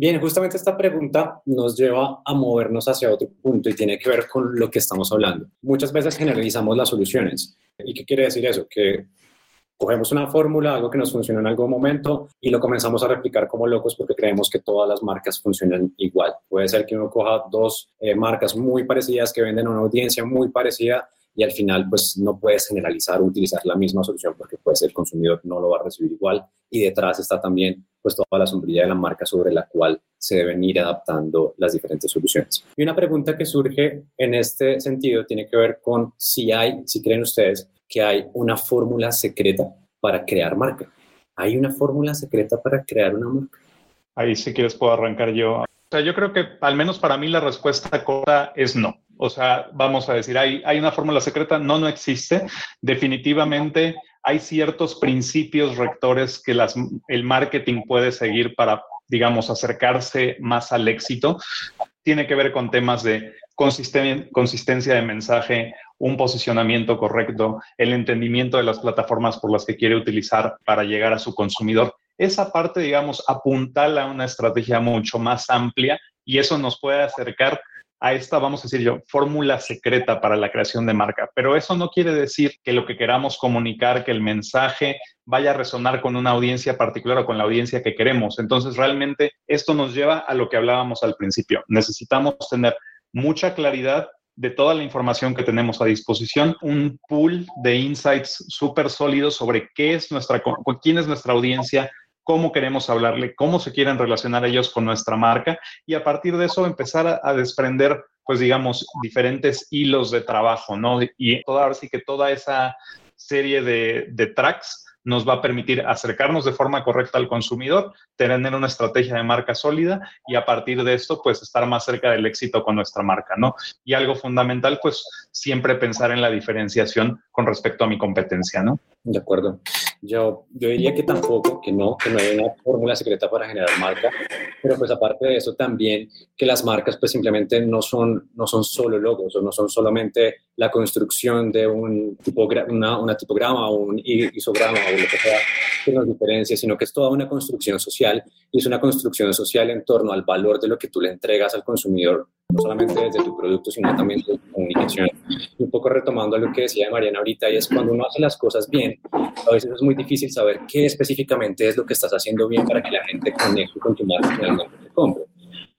Bien, justamente esta pregunta nos lleva a movernos hacia otro punto y tiene que ver con lo que estamos hablando. Muchas veces generalizamos las soluciones. ¿Y qué quiere decir eso? Que cogemos una fórmula, algo que nos funciona en algún momento y lo comenzamos a replicar como locos porque creemos que todas las marcas funcionan igual. Puede ser que uno coja dos eh, marcas muy parecidas que venden a una audiencia muy parecida y al final pues no puedes generalizar o utilizar la misma solución porque pues el consumidor no lo va a recibir igual y detrás está también pues toda la sombrilla de la marca sobre la cual se deben ir adaptando las diferentes soluciones. Y una pregunta que surge en este sentido tiene que ver con si hay, si creen ustedes, que hay una fórmula secreta para crear marca. ¿Hay una fórmula secreta para crear una marca? Ahí si quieres puedo arrancar yo. O sea, yo creo que al menos para mí la respuesta corta es no. O sea, vamos a decir, ¿hay, hay una fórmula secreta? No, no existe. Definitivamente hay ciertos principios rectores que el marketing puede seguir para, digamos, acercarse más al éxito. Tiene que ver con temas de consistencia de mensaje, un posicionamiento correcto, el entendimiento de las plataformas por las que quiere utilizar para llegar a su consumidor. Esa parte, digamos, apuntala a una estrategia mucho más amplia y eso nos puede acercar a esta, vamos a decir yo, fórmula secreta para la creación de marca. Pero eso no quiere decir que lo que queramos comunicar, que el mensaje vaya a resonar con una audiencia particular o con la audiencia que queremos. Entonces, realmente esto nos lleva a lo que hablábamos al principio. Necesitamos tener mucha claridad de toda la información que tenemos a disposición, un pool de insights súper sólidos sobre qué es nuestra, quién es nuestra audiencia, cómo queremos hablarle, cómo se quieren relacionar ellos con nuestra marca y a partir de eso empezar a, desprender, pues digamos, diferentes hilos de trabajo, ¿no? Y ahora sí que toda esa serie de tracks nos va a permitir acercarnos de forma correcta al consumidor, tener una estrategia de marca sólida y a partir de esto, pues estar más cerca del éxito con nuestra marca, ¿no? Y algo fundamental, pues siempre pensar en la diferenciación con respecto a mi competencia, ¿no? De acuerdo. Yo, yo diría que tampoco, que no, que no hay una fórmula secreta para generar marca, pero pues aparte de eso también que las marcas pues simplemente no son, no son solo logos o no son solamente la construcción de un tipo, una, una tipograma o un isograma o lo que sea que nos diferencia, sino que es toda una construcción social y es una construcción social en torno al valor de lo que tú le entregas al consumidor, no solamente desde tu producto, sino también de tu comunicación. Y un poco retomando lo que decía Mariana ahorita, y es cuando uno hace las cosas bien, a veces es muy difícil saber qué específicamente es lo que estás haciendo bien para que la gente conecte con tu marca finalmente te compre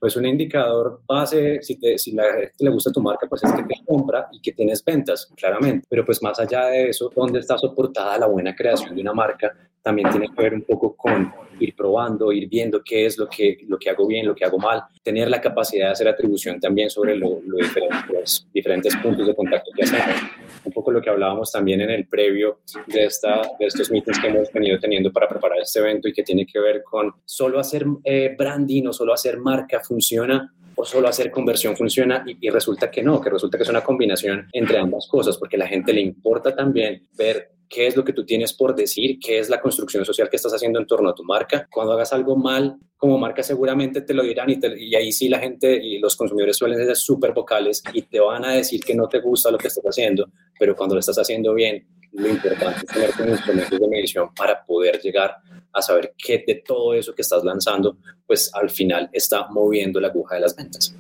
pues un indicador base, si, te, si la gente le gusta tu marca, pues es que te compra y que tienes ventas, claramente. Pero pues más allá de eso, ¿dónde está soportada la buena creación de una marca? También tiene que ver un poco con ir probando, ir viendo qué es lo que, lo que hago bien, lo que hago mal, tener la capacidad de hacer atribución también sobre lo, los diferentes puntos de contacto que hacemos. Un poco lo que hablábamos también en el previo de, esta, de estos meetings que hemos venido teniendo para preparar este evento y que tiene que ver con solo hacer eh, branding o solo hacer marca funciona o solo hacer conversión funciona y, y, resulta que no, que resulta que es una combinación entre ambas cosas, porque a la gente le importa también ver qué es lo que tú tienes por decir, qué es la construcción social que estás haciendo en torno a tu marca. Cuando hagas algo mal como marca seguramente te lo dirán y, y ahí sí la gente y los consumidores suelen ser súper vocales y te van a decir que no te gusta lo que estás haciendo, pero cuando lo estás haciendo bien, lo importante es tener un instrumentos de medición para poder llegar a saber qué de todo eso que estás lanzando, pues al final está moviendo la aguja de las ventas.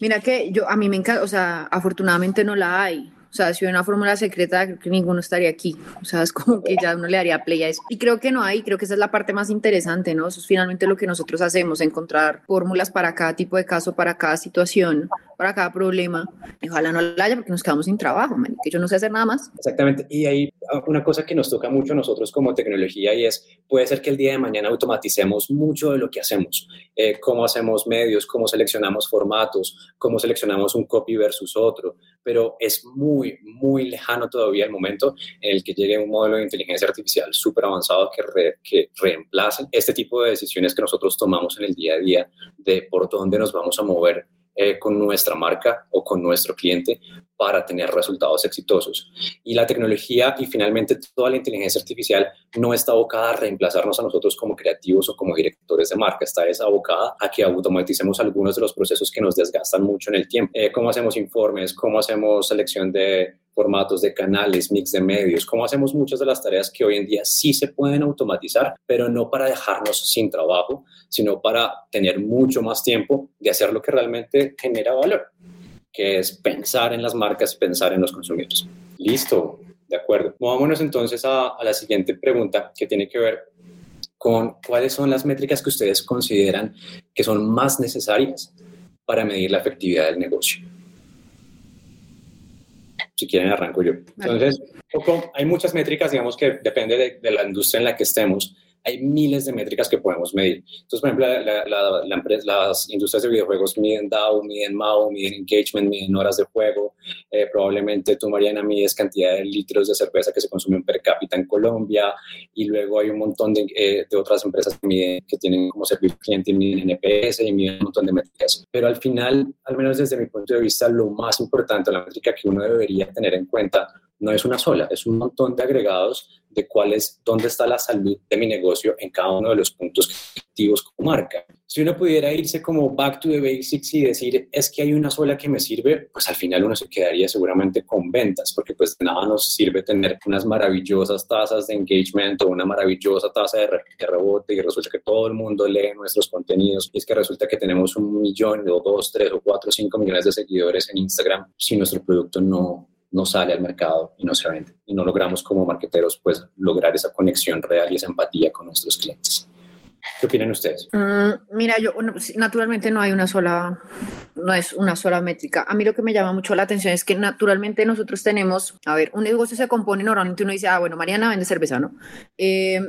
Mira que yo, a mí me encanta, o sea, afortunadamente no la hay. O sea, si hubiera una fórmula secreta, creo que ninguno estaría aquí. O sea, es como que ya uno le daría play a eso. Y creo que no hay, creo que esa es la parte más interesante, ¿no? Eso es finalmente lo que nosotros hacemos, encontrar fórmulas para cada tipo de caso, para cada situación, para cada problema. ojalá no la haya porque nos quedamos sin trabajo, que yo no sé hacer nada más. Exactamente. Y hay una cosa que nos toca mucho a nosotros como tecnología y es, puede ser que el día de mañana automaticemos mucho de lo que hacemos. Eh, cómo hacemos medios, cómo seleccionamos formatos, cómo seleccionamos un copy versus otro. Pero es muy muy, lejano todavía el momento en el que llegue un modelo de inteligencia artificial súper avanzado que, que reemplace este tipo de decisiones que nosotros tomamos en el día a día de por dónde nos vamos a mover eh, con nuestra marca o con nuestro cliente, para tener resultados exitosos. Y la tecnología y finalmente toda la inteligencia artificial no está abocada a reemplazarnos a nosotros como creativos o como directores de marca, está abocada a que automaticemos algunos de los procesos que nos desgastan mucho en el tiempo. Eh, cómo hacemos informes, cómo hacemos selección de formatos de canales, mix de medios, cómo hacemos muchas de las tareas que hoy en día sí se pueden automatizar, pero no para dejarnos sin trabajo, sino para tener mucho más tiempo de hacer lo que realmente genera valor que es pensar en las marcas, pensar en los consumidores. Listo, de acuerdo. Movámonos entonces a la siguiente pregunta que tiene que ver con cuáles son las métricas que ustedes consideran que son más necesarias para medir la efectividad del negocio. Si quieren, arranco yo. Entonces, hay muchas métricas, digamos, que depende de, de la industria en la que estemos, hay miles de métricas que podemos medir. Entonces, por ejemplo, la, empresa, las industrias de videojuegos miden DAO, miden MAU, miden engagement, miden horas de juego. Eh, probablemente tú, Mariana, mides cantidad de litros de cerveza que se consumen per cápita en Colombia. Y luego hay un montón de, eh, de otras empresas que, miden, que tienen como servicio cliente y miden NPS y miden un montón de métricas. Pero al final, al menos desde mi punto de vista, lo más importante, la métrica que uno debería tener en cuenta no es una sola, es un montón de agregados de cuál es, dónde está la salud de mi negocio en cada uno de los puntos activos como marca. Si uno pudiera irse como back to the basics y decir, es que hay una sola que me sirve, pues al final uno se quedaría seguramente con ventas, porque pues de nada nos sirve tener unas maravillosas tasas de engagement o una maravillosa tasa de, rebote y resulta que todo el mundo lee nuestros contenidos y es que resulta que tenemos un millón o dos, tres o cuatro cinco millones de seguidores en Instagram si nuestro producto no, no sale al mercado y no se vende. Y no logramos como marqueteros pues lograr esa conexión real y esa empatía con nuestros clientes. ¿Qué opinan ustedes? Mm, mira, yo naturalmente no hay una sola, no es una sola métrica. A mí lo que me llama mucho la atención es que naturalmente nosotros tenemos, a ver, un negocio se compone normalmente uno dice, ah, bueno, Mariana vende cerveza, ¿no? Eh,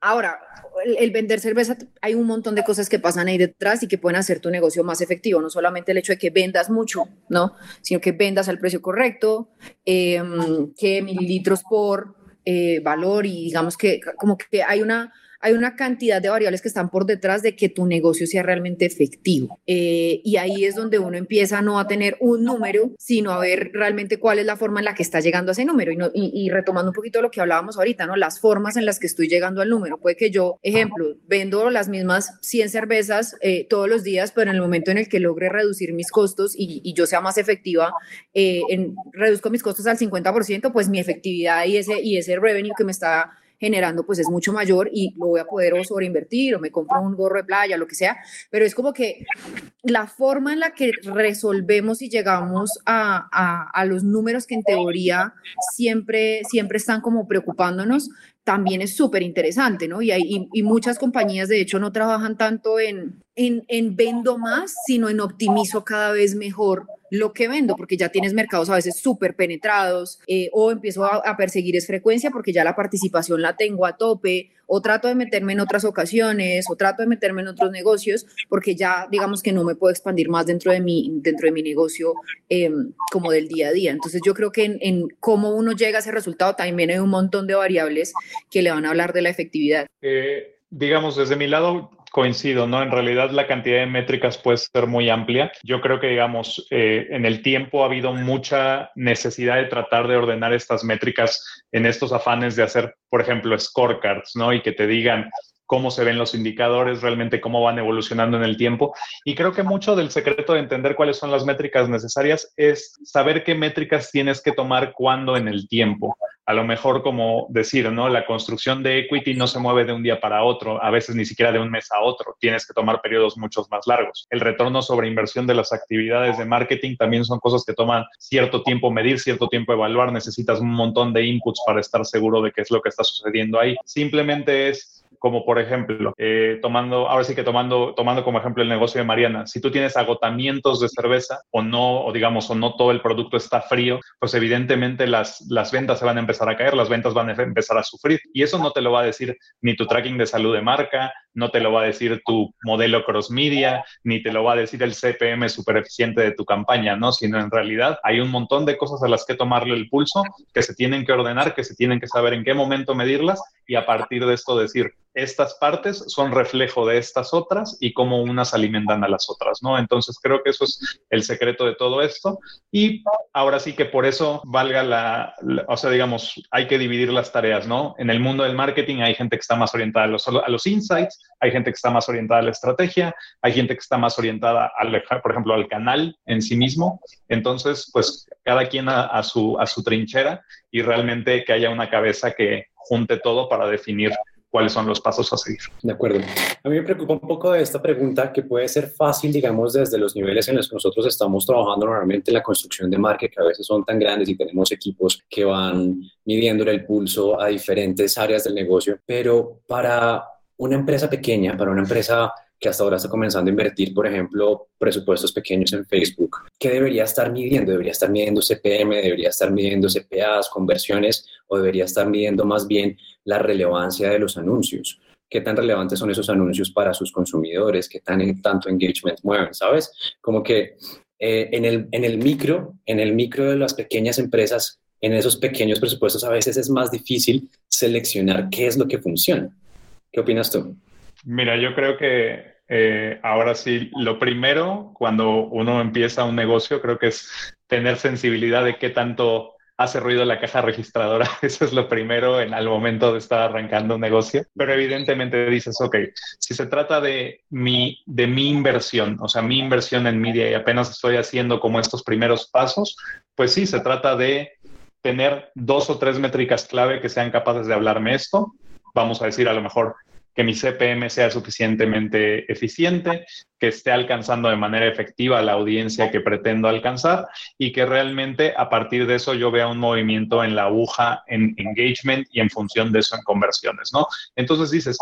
ahora, el, vender cerveza, hay un montón de cosas que pasan ahí detrás y que pueden hacer tu negocio más efectivo. No solamente el hecho de que vendas mucho, ¿no? Sino que vendas al precio correcto, em, que mililitros por eh, valor y digamos que como que hay una hay una cantidad de variables que están por detrás de que tu negocio sea realmente efectivo. Eh, y ahí es donde uno empieza no a tener un número, sino a ver realmente cuál es la forma en la que está llegando a ese número. Y, retomando un poquito lo que hablábamos ahorita, ¿no? Las formas en las que estoy llegando al número. Puede que yo, ejemplo, vendo las mismas 100 cervezas eh, todos los días, pero en el momento en el que logre reducir mis costos y, yo sea más efectiva, eh, en, reduzco mis costos al 50%, pues mi efectividad y ese, y ese revenue que me está generando pues es mucho mayor y lo voy a poder o sobreinvertir o me compro un gorro de playa, lo que sea, pero es como que la forma en la que resolvemos y llegamos a, a, los números que en teoría siempre, siempre están como preocupándonos, también es súper interesante, ¿no? Y, hay, y, muchas compañías, de hecho, no trabajan tanto en, en, en, vendo más, sino en optimizo cada vez mejor lo que vendo, porque ya tienes mercados a veces súper penetrados, eh, o empiezo a, perseguir es frecuencia porque ya la participación la tengo a tope, o trato de meterme en otras ocasiones, o trato de meterme en otros negocios, porque ya digamos que no me puedo expandir más dentro de mi, dentro de mi negocio em, como del día a día. Entonces yo creo que en, cómo uno llega a ese resultado también hay un montón de variables que le van a hablar de la efectividad. Eh, digamos, desde mi lado, coincido, ¿no? En realidad la cantidad de métricas puede ser muy amplia. Yo creo que, digamos, eh, en el tiempo ha habido mucha necesidad de tratar de ordenar estas métricas en estos afanes de hacer, por ejemplo, scorecards, ¿no? Y que te digan cómo se ven los indicadores, realmente cómo van evolucionando en el tiempo. Y creo que mucho del secreto de entender cuáles son las métricas necesarias es saber qué métricas tienes que tomar cuándo en el tiempo a lo mejor como decir, ¿no? La construcción de equity no se mueve de un día para otro, a veces ni siquiera de un mes a otro, tienes que tomar periodos muchos más largos. El retorno sobre inversión de las actividades de marketing también son cosas que toman cierto tiempo medir, cierto tiempo evaluar, necesitas un montón de inputs para estar seguro de qué es lo que está sucediendo ahí. Simplemente es como por ejemplo, eh, tomando, ahora sí que tomando, tomando como ejemplo el negocio de Mariana, si tú tienes agotamientos de cerveza o no, o digamos, o no todo el producto está frío, pues evidentemente las, las ventas se van a empezar a caer, las ventas van a empezar a sufrir. Y eso no te lo va a decir ni tu tracking de salud de marca, no te lo va a decir tu modelo cross media, ni te lo va a decir el CPM super eficiente de tu campaña, ¿no? Sino en realidad hay un montón de cosas a las que tomarle el pulso, que se tienen que ordenar, que se tienen que saber en qué momento medirlas y a partir de esto decir, estas partes son reflejo de estas otras y cómo unas alimentan a las otras, ¿no? Entonces creo que eso es el secreto de todo esto y ahora sí que por eso valga la, o sea, digamos, hay que dividir las tareas, ¿no? En el mundo del marketing hay gente que está más orientada a los, a los insights, hay gente que está más orientada a la estrategia, hay gente que está más orientada, al, por ejemplo, al canal en sí mismo. Entonces, pues cada quien a, su, a su trinchera y realmente que haya una cabeza que junte todo para definir cuáles son los pasos a seguir. De acuerdo. A mí me preocupa un poco de esta pregunta que puede ser fácil, digamos, desde los niveles en los que nosotros estamos trabajando normalmente en la construcción de marca, que a veces son tan grandes y tenemos equipos que van midiéndole el pulso a diferentes áreas del negocio, pero para una empresa pequeña, para una empresa que hasta ahora está comenzando a invertir, por ejemplo, presupuestos pequeños en Facebook, ¿qué debería estar midiendo? ¿Debería estar midiendo CPM? ¿Debería estar midiendo CPAs, conversiones? ¿O debería estar midiendo más bien la relevancia de los anuncios? ¿Qué tan relevantes son esos anuncios para sus consumidores? ¿Qué tan tanto engagement mueven? ¿Sabes? Como que eh, en, el, en el micro, en el micro de las pequeñas empresas, en esos pequeños presupuestos a veces es más difícil seleccionar qué es lo que funciona. ¿Qué opinas tú? Mira, yo creo que eh, ahora sí, lo primero cuando uno empieza un negocio, creo que es tener sensibilidad de qué tanto hace ruido la caja registradora. Eso es lo primero en al momento de estar arrancando un negocio. Pero evidentemente dices, ok, si se trata de mi, de mi inversión, o sea, mi inversión en media y apenas estoy haciendo como estos primeros pasos, pues sí, se trata de tener dos o tres métricas clave que sean capaces de hablarme esto. Vamos a decir a lo mejor que mi CPM sea suficientemente eficiente, que esté alcanzando de manera efectiva la audiencia que pretendo alcanzar y que realmente a partir de eso yo vea un movimiento en la aguja en engagement y en función de eso en conversiones, ¿no? Entonces dices,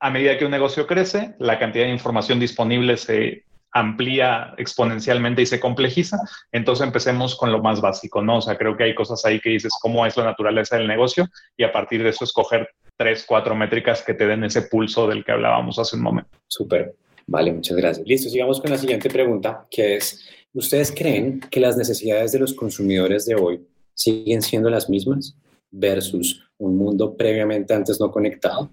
a medida que un negocio crece, la cantidad de información disponible se amplía exponencialmente y se complejiza, entonces empecemos con lo más básico, ¿no? O sea, creo que hay cosas ahí que dices cómo es la naturaleza del negocio y a partir de eso escoger tres, cuatro métricas que te den ese pulso del que hablábamos hace un momento. Súper. Vale, muchas gracias. Listo, sigamos con la siguiente pregunta, que es, ¿ustedes creen que las necesidades de los consumidores de hoy siguen siendo las mismas versus un mundo previamente antes no conectado?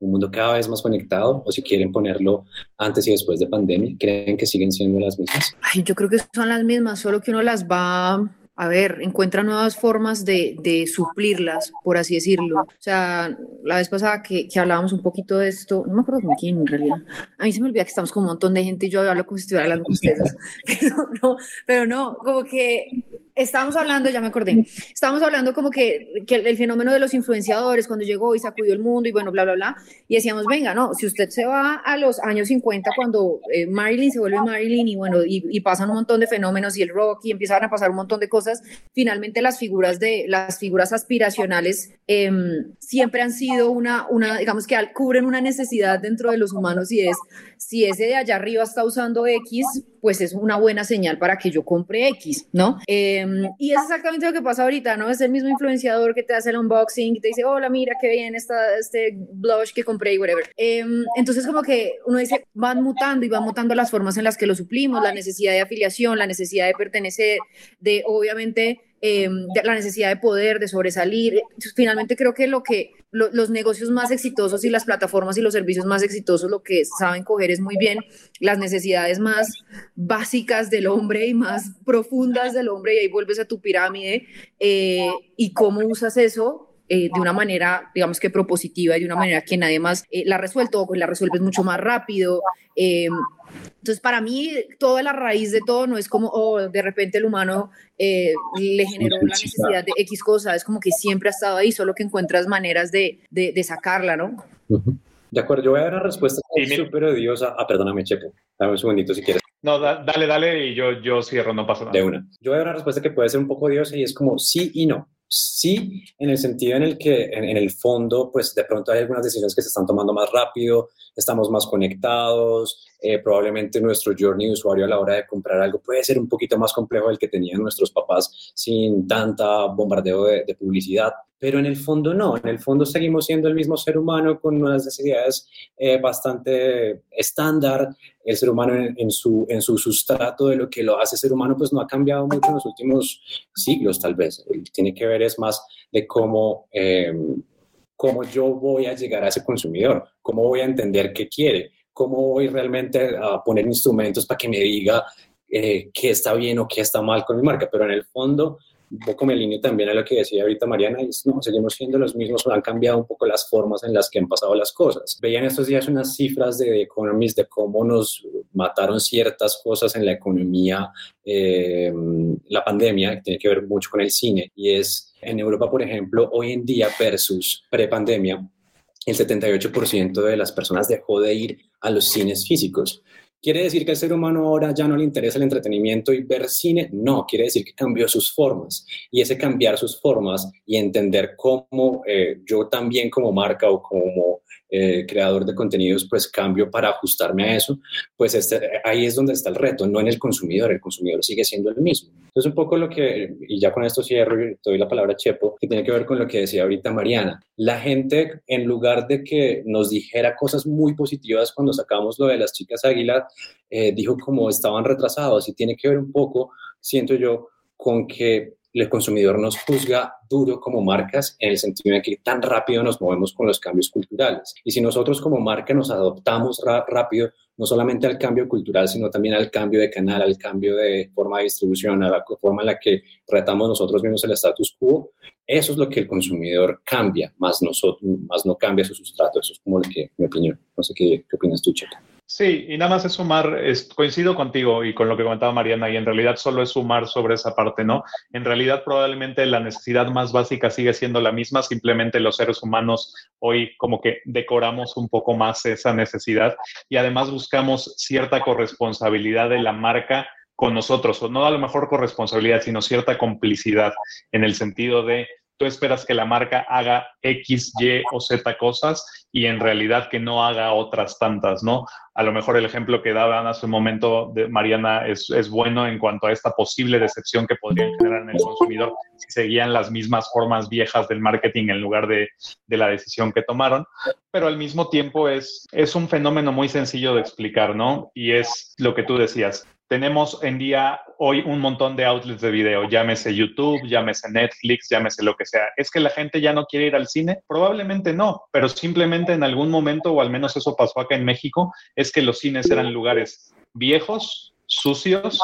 Un mundo cada vez más conectado o si quieren ponerlo antes y después de pandemia, ¿creen que siguen siendo las mismas? Ay, yo creo que son las mismas, solo que uno las va a ver, encuentra nuevas formas de, de, suplirlas, por así decirlo. O sea, la vez pasada que, que, hablábamos un poquito de esto, no me acuerdo con quién en realidad. A mí se me olvida que estamos con un montón de gente y yo hablo como si estuviera hablando con ustedes. Pero no, pero no, como que estábamos hablando, ya me acordé, estábamos hablando como que, que, el fenómeno de los influenciadores cuando llegó y sacudió el mundo y bueno, bla, bla, bla, y decíamos, venga, no, si usted se va a los años 50 cuando eh, Marilyn se vuelve Marilyn y bueno, y, y, pasan un montón de fenómenos y el rock y empiezan a pasar un montón de cosas, finalmente las figuras de, las figuras aspiracionales eh, siempre han sido una, una, digamos que cubren una necesidad dentro de los humanos y es, si ese de allá arriba está usando X, pues es una buena señal para que yo compre X, ¿no? Eh, y es exactamente lo que pasa ahorita, ¿no? Es el mismo influenciador que te hace el unboxing y te dice, hola, mira qué bien está este blush que compré y whatever. Eh, entonces, como que uno dice, van mutando y van mutando las formas en las que lo suplimos, la necesidad de afiliación, la necesidad de pertenecer, de obviamente eh, la necesidad de poder, de sobresalir. Finalmente creo que lo que lo, los negocios más exitosos y las plataformas y los servicios más exitosos lo que saben coger es muy bien las necesidades más básicas del hombre y más profundas del hombre y ahí vuelves a tu pirámide eh, y cómo usas eso eh, de una manera, digamos que propositiva y de una manera que nadie más eh, la ha resuelto o la resuelves mucho más rápido. Eh, entonces, para mí, toda la raíz de todo no es como, oh, de repente el humano eh, le generó la necesidad de X cosa, es como que siempre ha estado ahí, solo que encuentras maneras de, de, de sacarla, ¿no? De acuerdo, yo voy a dar una respuesta súper odiosa. Ah, perdóname, Checo. Dame un segundito si quieres. No, da, dale, dale y yo, yo cierro, no pasa nada. De una. Yo voy a dar una respuesta que puede ser un poco odiosa y es como sí y no. Sí, en el sentido en el que en, el fondo, pues de pronto hay algunas decisiones que se están tomando más rápido, estamos más conectados, eh, probablemente nuestro journey de usuario a la hora de comprar algo puede ser un poquito más complejo del que tenían nuestros papás sin tanta bombardeo de, publicidad, pero en el fondo no, en el fondo seguimos siendo el mismo ser humano con unas necesidades eh, bastante estándar. El ser humano en, su, en su sustrato de lo que lo hace ser humano pues no ha cambiado mucho en los últimos siglos tal vez. Tiene que ver es más de cómo... Eh, cómo yo voy a llegar a ese consumidor, cómo voy a entender qué quiere, cómo voy realmente a poner instrumentos para que me diga eh, qué está bien o qué está mal con mi marca. Pero en el fondo, un poco me alineo también a lo que decía ahorita Mariana, y no, seguimos siendo los mismos, han cambiado un poco las formas en las que han pasado las cosas. Veían estos días unas cifras de Economist de cómo nos mataron ciertas cosas en la economía, eh, la pandemia, que tiene que ver mucho con el cine, y es en Europa, por ejemplo, hoy en día versus prepandemia, el 78% de las personas dejó de ir a los cines físicos. ¿Quiere decir que al ser humano ahora ya no le interesa el entretenimiento y ver cine? No, quiere decir que cambió sus formas. Y ese cambiar sus formas y entender cómo eh, yo también como marca o como eh, creador de contenidos, pues cambio para ajustarme a eso, pues este, ahí es donde está el reto, no en el consumidor, el consumidor sigue siendo el mismo. Entonces un poco lo que, y ya con esto cierro y doy la palabra a Chepo, que tiene que ver con lo que decía ahorita Mariana, la gente en lugar de que nos dijera cosas muy positivas cuando sacamos lo de las chicas águilas, eh, dijo como estaban retrasados y tiene que ver un poco, siento yo, con que el consumidor nos juzga duro como marcas en el sentido de que tan rápido nos movemos con los cambios culturales. Y si nosotros como marca nos adoptamos rápido, no solamente al cambio cultural, sino también al cambio de canal, al cambio de forma de distribución, a la forma en la que tratamos nosotros mismos el status quo, eso es lo que el consumidor cambia, más, nosotros, más no cambia su sustrato. Eso es como lo que, mi opinión. No sé qué, qué opinas tú, Checa. Sí, y nada más es sumar, coincido contigo y con lo que comentaba Mariana, y en realidad solo es sumar sobre esa parte, ¿no? En realidad probablemente la necesidad más básica sigue siendo la misma, simplemente los seres humanos hoy como que decoramos un poco más esa necesidad y además buscamos cierta corresponsabilidad de la marca con nosotros, o no a lo mejor corresponsabilidad, sino cierta complicidad en el sentido de tú esperas que la marca haga X, Y o Z cosas y en realidad que no haga otras tantas, ¿no? A lo mejor el ejemplo que daban hace un momento de Mariana es, es bueno en cuanto a esta posible decepción que podrían generar en el consumidor si seguían las mismas formas viejas del marketing en lugar de, de la decisión que tomaron, pero al mismo tiempo es, es un fenómeno muy sencillo de explicar, ¿no? Y es lo que tú decías, tenemos en día hoy un montón de outlets de video, llámese YouTube, llámese Netflix, llámese lo que sea. ¿Es que la gente ya no quiere ir al cine? Probablemente no, pero simplemente en algún momento, o al menos eso pasó acá en México, es que los cines eran lugares viejos, sucios,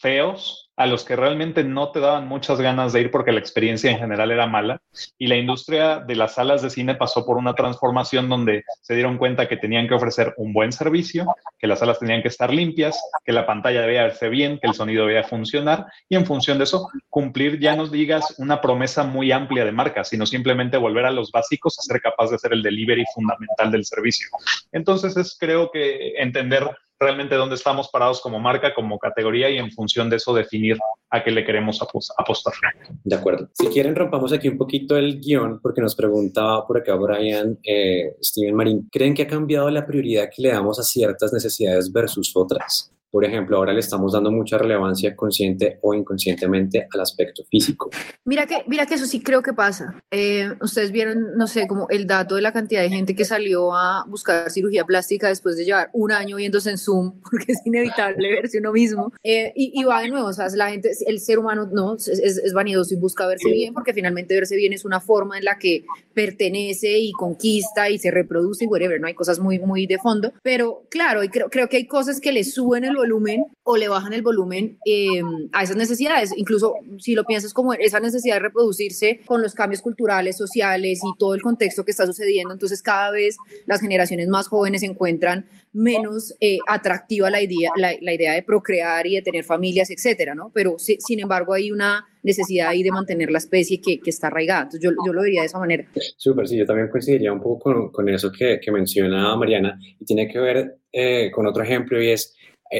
feos, a los que realmente no te daban muchas ganas de ir porque la experiencia en general era mala. Y la industria de las salas de cine pasó por una transformación donde se dieron cuenta que tenían que ofrecer un buen servicio, que las salas tenían que estar limpias, que la pantalla debía verse bien, que el sonido debía funcionar y en función de eso cumplir, ya nos digas, una promesa muy amplia de marca, sino simplemente volver a los básicos, a ser capaz de hacer el delivery fundamental del servicio. Entonces es creo que entender realmente dónde estamos parados como marca, como categoría y en función de eso definir a qué le queremos apostar. De acuerdo. Si quieren, rompamos aquí un poquito el guion porque nos preguntaba por acá Brian, eh, Steven Marín, ¿creen que ha cambiado la prioridad que le damos a ciertas necesidades versus otras? Por ejemplo, ahora le estamos dando mucha relevancia consciente o inconscientemente al aspecto físico. Mira que, mira que eso sí creo que pasa. Eh, ustedes vieron, no sé, como el dato de la cantidad de gente que salió a buscar cirugía plástica después de llevar un año viéndose en Zoom, porque es inevitable verse uno mismo. Eh, y, va de nuevo, o sea, la gente, el ser humano no es, es, vanidoso y busca verse bien, porque finalmente verse bien es una forma en la que pertenece y conquista y se reproduce y whatever, no hay cosas muy, muy de fondo. Pero claro, y creo, creo que hay cosas que le suben el volumen o le bajan el volumen eh, a esas necesidades. Incluso si lo piensas como esa necesidad de reproducirse con los cambios culturales, sociales y todo el contexto que está sucediendo, entonces cada vez las generaciones más jóvenes encuentran menos eh, atractiva la idea, la, idea de procrear y de tener familias, etcétera, ¿no? Pero sin embargo hay una necesidad ahí de mantener la especie que, que está arraigada. Entonces yo, yo, lo diría de esa manera. Súper, sí, yo también coincidiría un poco con, con eso que, que, menciona Mariana y tiene que ver eh, con otro ejemplo y es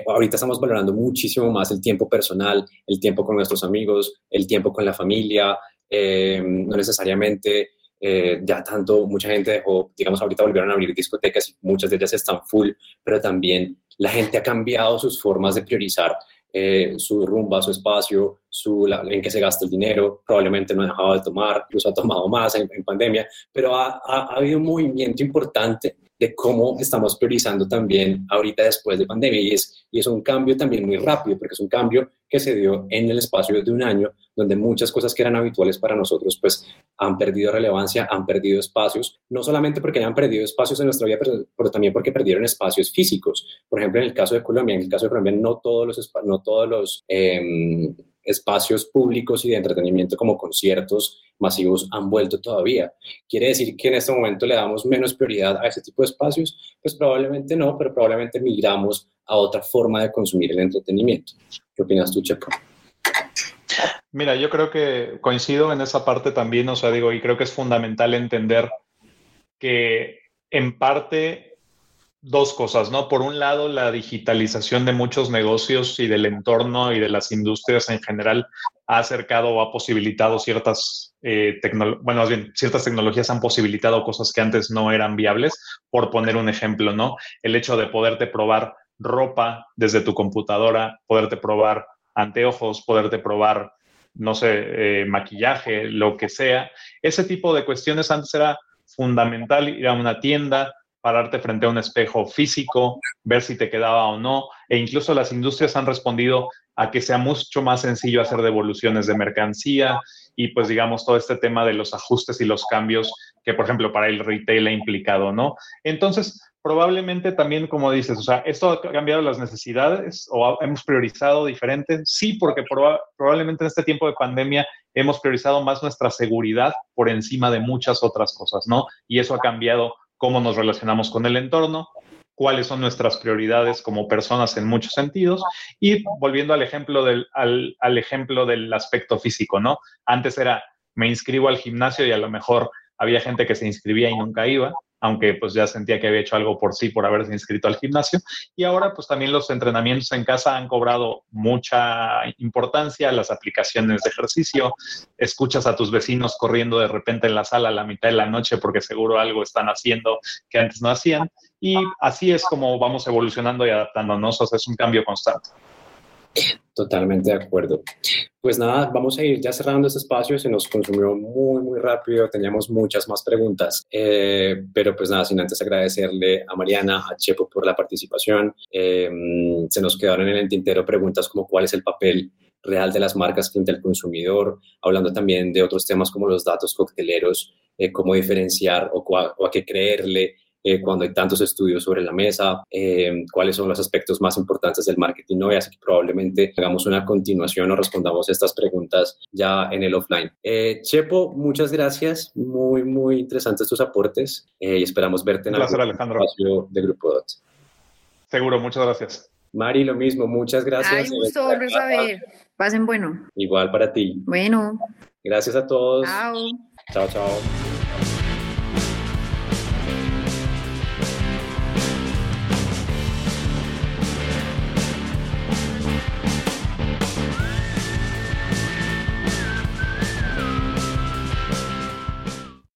ahorita estamos valorando muchísimo más el tiempo personal, el tiempo con nuestros amigos, el tiempo con la familia, eh, no necesariamente eh, ya tanto, mucha gente dejó, digamos, ahorita volvieron a abrir discotecas y muchas de ellas están full, pero también la gente ha cambiado sus formas de priorizar eh, su rumba, su espacio, su, en qué se gasta el dinero, probablemente no ha dejado de tomar, incluso ha tomado más en, pandemia, pero ha, ha, habido un movimiento importante de cómo estamos priorizando también ahorita después de pandemia y es, y es un cambio también muy rápido porque es un cambio que se dio en el espacio de un año donde muchas cosas que eran habituales para nosotros pues han perdido relevancia, han perdido espacios, no solamente porque hayan perdido espacios en nuestra vida, pero, también porque perdieron espacios físicos. Por ejemplo, en el caso de Colombia, en el caso de Colombia no todos los, no todos los em, espacios públicos y de entretenimiento como conciertos masivos han vuelto todavía. ¿Quiere decir que en este momento le damos menos prioridad a ese tipo de espacios? Pues probablemente no, pero probablemente migramos a otra forma de consumir el entretenimiento. ¿Qué opinas tú, Chepo? Mira, yo creo que coincido en esa parte también, o sea, digo, y creo que es fundamental entender que en parte dos cosas, ¿no? Por un lado, la digitalización de muchos negocios y del entorno y de las industrias en general ha acercado o ha posibilitado ciertas, eh, bueno, más bien, ciertas tecnologías han posibilitado cosas que antes no eran viables. Por poner un ejemplo, ¿no? El hecho de poderte probar ropa desde tu computadora, poderte probar anteojos, poderte probar, no sé, eh, maquillaje, lo que sea. Ese tipo de cuestiones antes era fundamental ir a una tienda, pararte frente a un espejo físico, ver si te quedaba o no, e incluso las industrias han respondido a que sea mucho más sencillo hacer devoluciones de mercancía y pues digamos todo este tema de los ajustes y los cambios que por ejemplo para el retail ha implicado, ¿no? Entonces, probablemente también, como dices, o sea, ¿esto ha cambiado las necesidades o hemos priorizado diferente? Sí, porque probablemente en este tiempo de pandemia hemos priorizado más nuestra seguridad por encima de muchas otras cosas, ¿no? Y eso ha cambiado cómo nos relacionamos con el entorno, cuáles son nuestras prioridades como personas en muchos sentidos y volviendo al ejemplo del, al, al ejemplo del aspecto físico, ¿no? Antes era, me inscribo al gimnasio y a lo mejor había gente que se inscribía y nunca iba, aunque pues ya sentía que había hecho algo por sí por haberse inscrito al gimnasio. Y ahora pues también los entrenamientos en casa han cobrado mucha importancia, las aplicaciones de ejercicio, escuchas a tus vecinos corriendo de repente en la sala a la mitad de la noche porque seguro algo están haciendo que antes no hacían. Y así es como vamos evolucionando y adaptándonos, o es un cambio constante. Totalmente de acuerdo. Pues nada, vamos a ir ya cerrando este espacio. Se nos consumió muy, muy rápido. Teníamos muchas más preguntas. Eh, pero pues nada, sin antes agradecerle a Mariana, a Chepo por la participación. Eh, se nos quedaron en el tintero preguntas como cuál es el papel real de las marcas frente al consumidor, hablando también de otros temas como los datos cocteleros, eh, cómo diferenciar o, o a qué creerle eh, cuando hay tantos estudios sobre la mesa, eh, cuáles son los aspectos más importantes del marketing hoy, así que probablemente hagamos una continuación o respondamos estas preguntas ya en el offline. Eh, Chepo, muchas gracias, muy, muy interesantes tus aportes y esperamos verte en el espacio de Grupo DOT. Seguro, muchas gracias. Mari, lo mismo, muchas gracias. Ay, gusto volver a ver. Pasen bueno. Igual para ti. Bueno. Gracias a todos. Chao. Chao, chao.